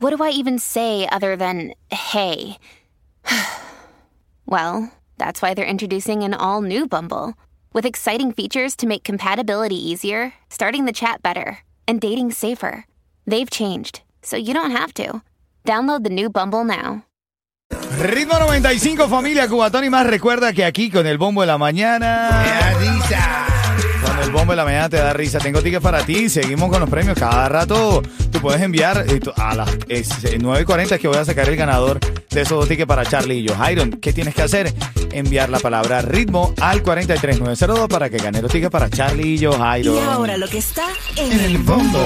what do I even say other than hey? well, that's why they're introducing an all new Bumble with exciting features to make compatibility easier, starting the chat better, and dating safer. They've changed, so you don't have to. Download the new Bumble now. Ritmo 95, familia Cubatón y más. Recuerda que aquí con el bombo de la mañana. El bombo de la mañana te da risa, tengo tickets para ti. Seguimos con los premios. Cada rato tú puedes enviar eh, a las eh, 9.40 es que voy a sacar el ganador de esos dos tickets para Charlie y yo. Iron, ¿qué tienes que hacer? Enviar la palabra ritmo al 43902 para que gane los tickets para Charlie y yo, Iron. Y ahora lo que está en el bombo.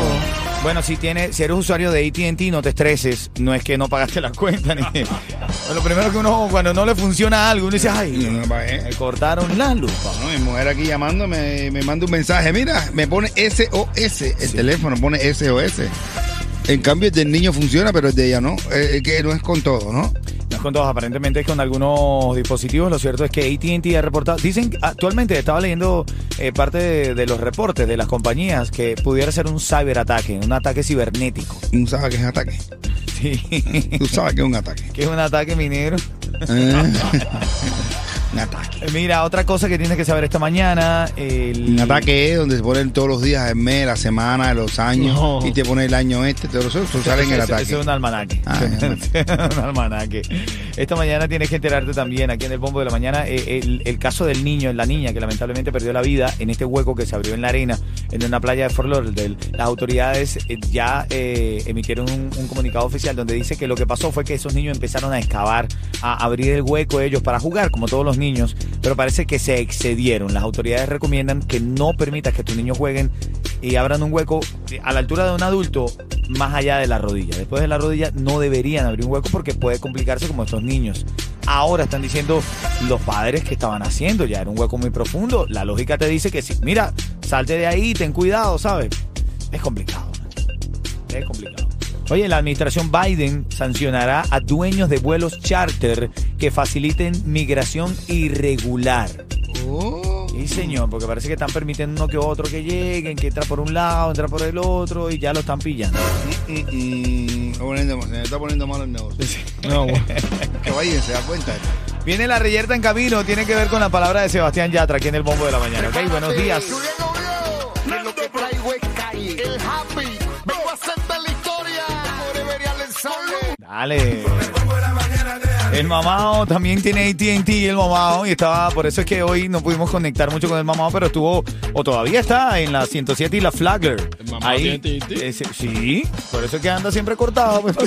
Bueno, si tienes, si eres usuario de AT&T, no te estreses. No es que no pagaste la cuenta. Ni... Lo primero que uno, cuando no le funciona algo, uno dice, ay, No, eh. me cortaron la luz. papá". No, mi mujer aquí llamando me, manda un mensaje. Mira, me pone SOS. El teléfono pone SOS. En cambio, el del niño funciona, pero el de ella no. Eh, que no es con todo, ¿no? Con todos, aparentemente es con algunos dispositivos. Lo cierto es que AT&T ha reportado, dicen, actualmente estaba leyendo eh, parte de, de los reportes de las compañías que pudiera ser un ciberataque, un ataque cibernético. Tú sabes que es ataque. Sí. Tú sabes que es un ataque. que es un ataque minero. Eh. un ataque. Eh, Mira, otra cosa que tienes que saber esta mañana. El... Un ataque es donde se ponen todos los días, el mes, la semana, los años, No. y te pone el año este, todo eso, eso sale en el ataque. es un almanaque. Ah, es un almanaque. Esta mañana tienes que enterarte también, aquí en el Bombo de la Mañana, eh, el, el caso del niño, la niña que lamentablemente perdió la vida en este hueco que se abrió en la arena, en una playa de Fort Lauderdale. Las autoridades eh, ya eh, emitieron un, un comunicado oficial donde dice que lo que pasó fue que esos niños empezaron a excavar, a abrir el hueco ellos para jugar, como todos los niños, pero parece que se excedieron. Las autoridades recomiendan que no permitas que tus niños jueguen y abran un hueco a la altura de un adulto más allá de la rodilla. Después de la rodilla no deberían abrir un hueco porque puede complicarse como estos niños. Ahora están diciendo los padres que estaban haciendo, ya era un hueco muy profundo. La lógica te dice que si, mira, salte de ahí, ten cuidado, ¿sabes? Es complicado. Es complicado. Oye, la administración Biden sancionará a dueños de vuelos charter que faciliten migración irregular. Oh. Sí, señor, porque parece que están permitiendo uno que otro que lleguen, que entra por un lado, entra por el otro y ya lo están pillando. Mm, mm, está poniendo- se me está poniendo malo el negocio. No, bueno. que vayan, se da cuenta. Viene la reyerta en camino, tiene que ver con la palabra de Sebastián Yatra aquí en el bombo de la mañana. Ok, buenos días. Lo que traigo es calle. El happy. Dale. El mamado también tiene AT&T el mamado y estaba, por eso es que hoy no pudimos conectar mucho con el mamado, pero estuvo, o todavía está en la 107 y la Flagler. ¿El mamado Ahí, tiene AT&T? ese- sí, por eso es que anda siempre cortado. pues.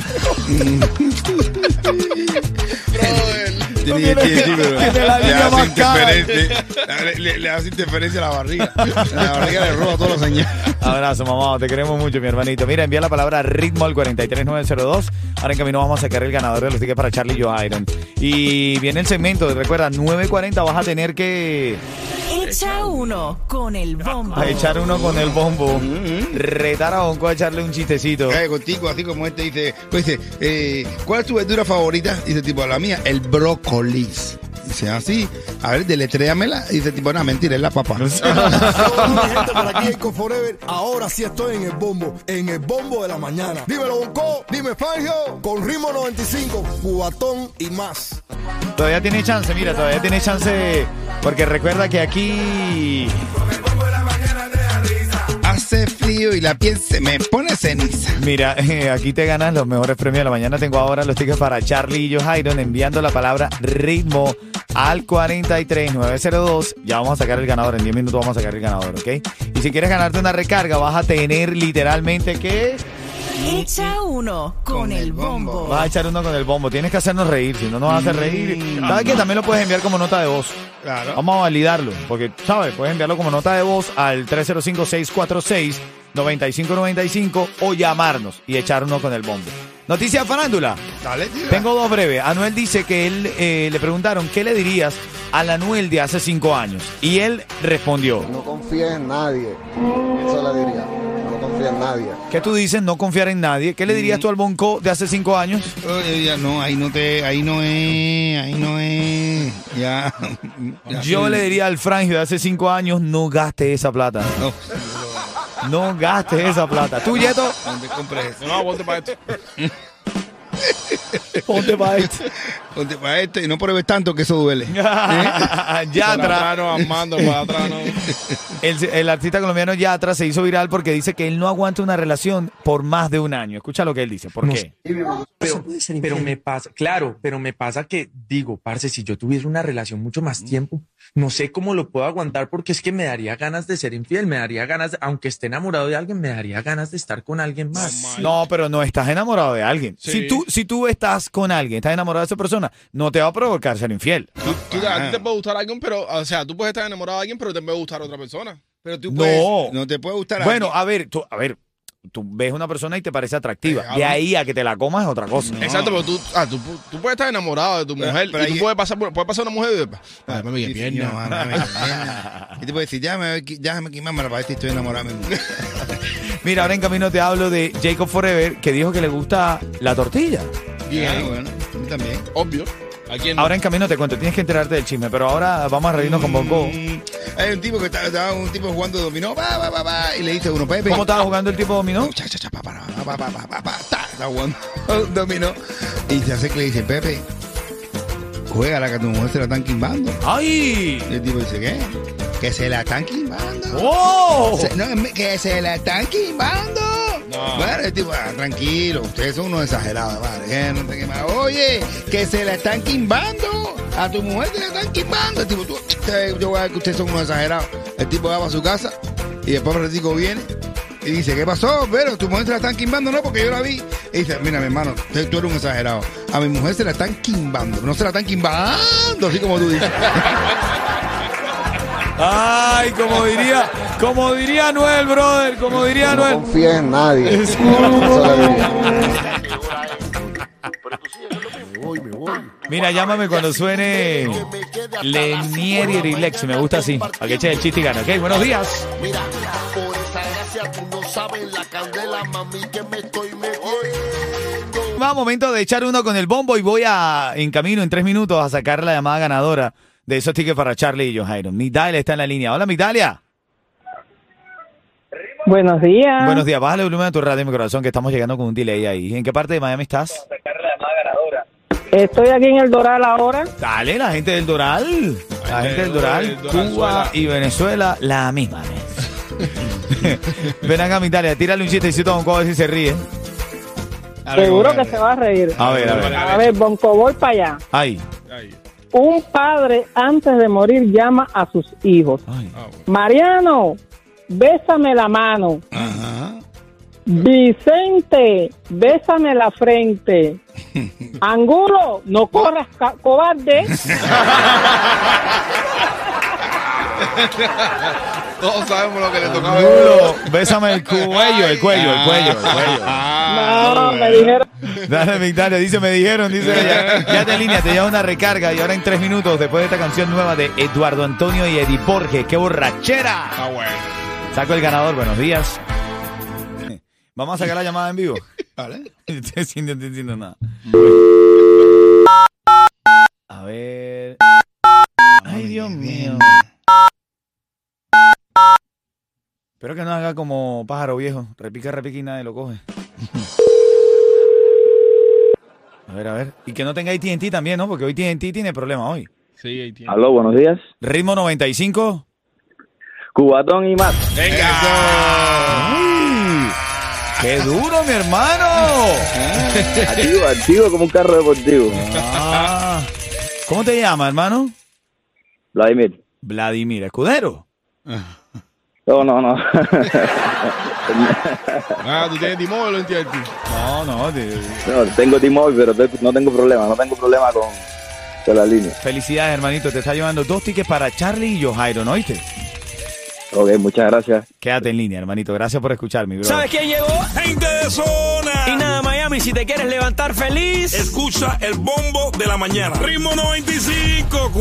Tiene- tiene- tiene- pero tiene la le línea hace más cara. interferencia- le, le- le hace interferencia a la barriga. La barriga le roba todos los señales. Abrazo, mamá. Te queremos mucho, mi hermanito. Mira, envía la palabra ritmo al 43902. Ahora en camino vamos a sacar el ganador de los tickets para Charlie Joe Iron. Y viene el segmento. Recuerda, 9.40 vas a tener que Echa uno con el bombo. a echar uno con el bombo. Retar a Bonco a echarle un chistecito. Eh, contigo, así como este dice, pues dice, eh, ¿cuál es tu verdura favorita? Dice tipo, la mía, el brócoli. Dice así, a ver, deletréamela. Dice tipo, no, mentira, es la papa. Hola, mi gente, por aquí Eco Forever. Ahora sí estoy en el bombo, en el bombo de la mañana. Dímelo, Bonco, dime Fangio, con ritmo 95, cubatón y más. Todavía tiene chance, mira, todavía tiene chance. Porque recuerda que aquí. Hace frío y la piel se me pone ceniza. Mira, eh, aquí te ganas los mejores premios de la mañana. Tengo ahora los tickets para Charlie y Joe Iron enviando la palabra ritmo al 43902. Ya vamos a sacar el ganador. En 10 minutos vamos a sacar el ganador, ¿ok? Y si quieres ganarte una recarga, vas a tener literalmente que. Echa uno con el bombo. Vas a echar uno con el bombo. Tienes que hacernos reír, si no nos vas a hacer reír. ¿Sabes qué? También lo puedes enviar como nota de voz. Claro. Vamos a validarlo, porque, ¿sabes? Puedes enviarlo como nota de voz al 9595 o llamarnos y echarnos con el bombo. Noticia farándula. Dale, tira. Tengo dos breves. Anuel dice que él eh, le preguntaron qué le dirías al Anuel de hace cinco años. Y él respondió. No confíes en nadie. Eso le diría. Nadie. ¿Qué tú dices? No confiar en nadie. ¿Qué le dirías tú al Bonco de hace cinco años? Oye, ya no, ahí no te, ahí no es, ahí no es. Ya. ya Yo sí. le diría al Frangio de hace cinco años, no gaste esa plata. No, No gastes esa plata. ¿Tú, Yeto? no te compres eso. No, ponte para esto. Ponte para esto. Ponte para este y no pruebes tanto que eso duele. ¿Eh? Para Yatra, atrás no, Armando, para atrás no. el, el artista colombiano Yatra se hizo viral porque dice que él no aguanta una relación por más de un año. Escucha lo que él dice. ¿Por No qué? Pero, pero me pasa, claro, pero me pasa que digo, parce, si yo tuviese una relación mucho más tiempo, no sé cómo lo puedo aguantar porque es que me daría ganas de ser infiel, me daría ganas, de- aunque esté enamorado de alguien, me daría ganas de estar con alguien más. No, pero no estás enamorado de alguien. Sí. Si, tú, si tú estás con alguien, estás enamorado de esa persona, no te va a provocar ser infiel. Tú- tú- a ti te puede gustar alguien, pero, o sea, tú puedes estar enamorado de alguien, pero te puede gustar otra persona. Pero tú No. puedes, no te puede gustar Bueno, alguien. a ver, tú, a ver, tú ves una persona y te parece atractiva. Eh, De ahí a que te la comas es otra cosa. Exacto, pero tú, ah, tú, tú puedes estar enamorado de tu Pero- mujer pero y tú puedes pasar, por- puede pasar una mujer y después, ay, mami, qué Sí, pierna. no, mami, mami, qué pierna. Y te puede decir, déjame, déjame quimármela para ver si estoy enamorado. de mi mujer. Mira, ahora en camino te hablo de Jacob Forever, que dijo que le gusta la tortilla. Bien, Ah, bueno, a mí también. obvio. ¿A quién no? Ahora en camino te cuento, tienes que enterarte del chisme, pero ahora vamos a reírnos con Bongo. Mm, Hay un tipo que estaba un tipo jugando dominó, va, va, va, va, y le dice a uno, Pepe. ¿Cómo estaba jugando el tipo dominó? Cha, cha, cha, pa, pa, pa, pa, pa, pa, pa, pa, ta, está jugando dominó. Y se hace que le dice, Pepe, juega la que a tu mujer se la están quimbando. ¡Ay! Y el tipo dice, ¿qué? Que se la están quimbando. ¡Oh! Se- no, que se la están quimbando. No. Bueno, el tipo, ah, tranquilo, ustedes son unos exagerados, madre. que no te. Oye, que se la están quimbando. A tu mujer te la están quimbando. El tipo, tú, yo voy a ver que ustedes son unos exagerados. El tipo va para su casa y después el ratico viene y dice, ¿qué pasó? Pero tu mujer te la están quimbando, no, porque yo la vi. Y dice, mira, mi hermano, tú tú eres un exagerado. A mi mujer se la están quimbando, no se la están quimbando, así como tú dices. Ay, como diría, como diría Noel, brother, como diría No Noel. confíes en nadie. Mira, llámame cuando suene Lenier y Rilex, me gusta así, para que eche el chiste y gana. Ok, buenos días. Mira, por esa gracia tú no sabes la candela, mami, que me estoy metiendo. Va, momento de echar uno con el bombo y voy a, en camino, en tres minutos, a sacar la llamada ganadora de esos tickets para Charlie y John Migdalia está en la línea. Hola, Migdalia. Buenos días. Buenos días, bájale el volumen a tu radio, mi corazón, que estamos llegando con un delay ahí. ¿En qué parte de Miami estás? Estoy aquí en el Doral ahora. Dale, la gente del Doral. La gente del Doral, Cuba y Venezuela, la misma vez. Ven acá, Migdalia, tírale un chistecito a un ver si se ríe. Seguro que se va a reír. A ver, a ver. A ver, Bonco, voy para allá. Ay. Un padre antes de morir llama a sus hijos. Ay. ah. Mariano, bésame la mano. Ajá. Vicente, bésame la frente. Angulo, no corras, cobarde. Todos sabemos lo que le tocaba. Culo, bésame el cuello, el cuello, el cuello, el cuello. No, me dijeron. Dale, Victoria, dice, me dijeron, dice ella. Ya te línea, te lleva una recarga y ahora en tres minutos, después de esta canción nueva de Eduardo Antonio y Eddie Borges, ¡qué borrachera! Ah, bueno. Saco el ganador, buenos días. Vamos a sacar la llamada en vivo. Vale. Estoy sin- nada. A ver. Ay, Dios mío. Espero que no haga como pájaro viejo. Repica, repica y nadie lo coge. A ver, a ver. Y que no tenga AT&T también, ¿no? Porque hoy AT&T tiene problemas hoy. Sí, ahí tiene. Aló, buenos días. Ritmo 95. Cubatón y más. ¡Uy! ¡Qué duro, mi hermano! Activo, activo como un carro deportivo. Ah. ¿Cómo te llamas, hermano? Vladimir. Vladimir Escudero. No, no, no. Ah, tú tienes T-Mobile o no entiendes? No, no, de- no tengo T-Mobile, pero te- no tengo problema. No tengo problema con, con la línea. felicidades, hermanito. Te está llevando dos tickets para Charlie y Johairo, ¿no oíste? Ok, muchas gracias. Quédate en línea, hermanito. Gracias por escucharme, bro. ¿Sabes quién llegó? Gente de zona. Y nada, Miami, si te quieres levantar feliz. Escucha el bombo de la mañana. Ritmo 95,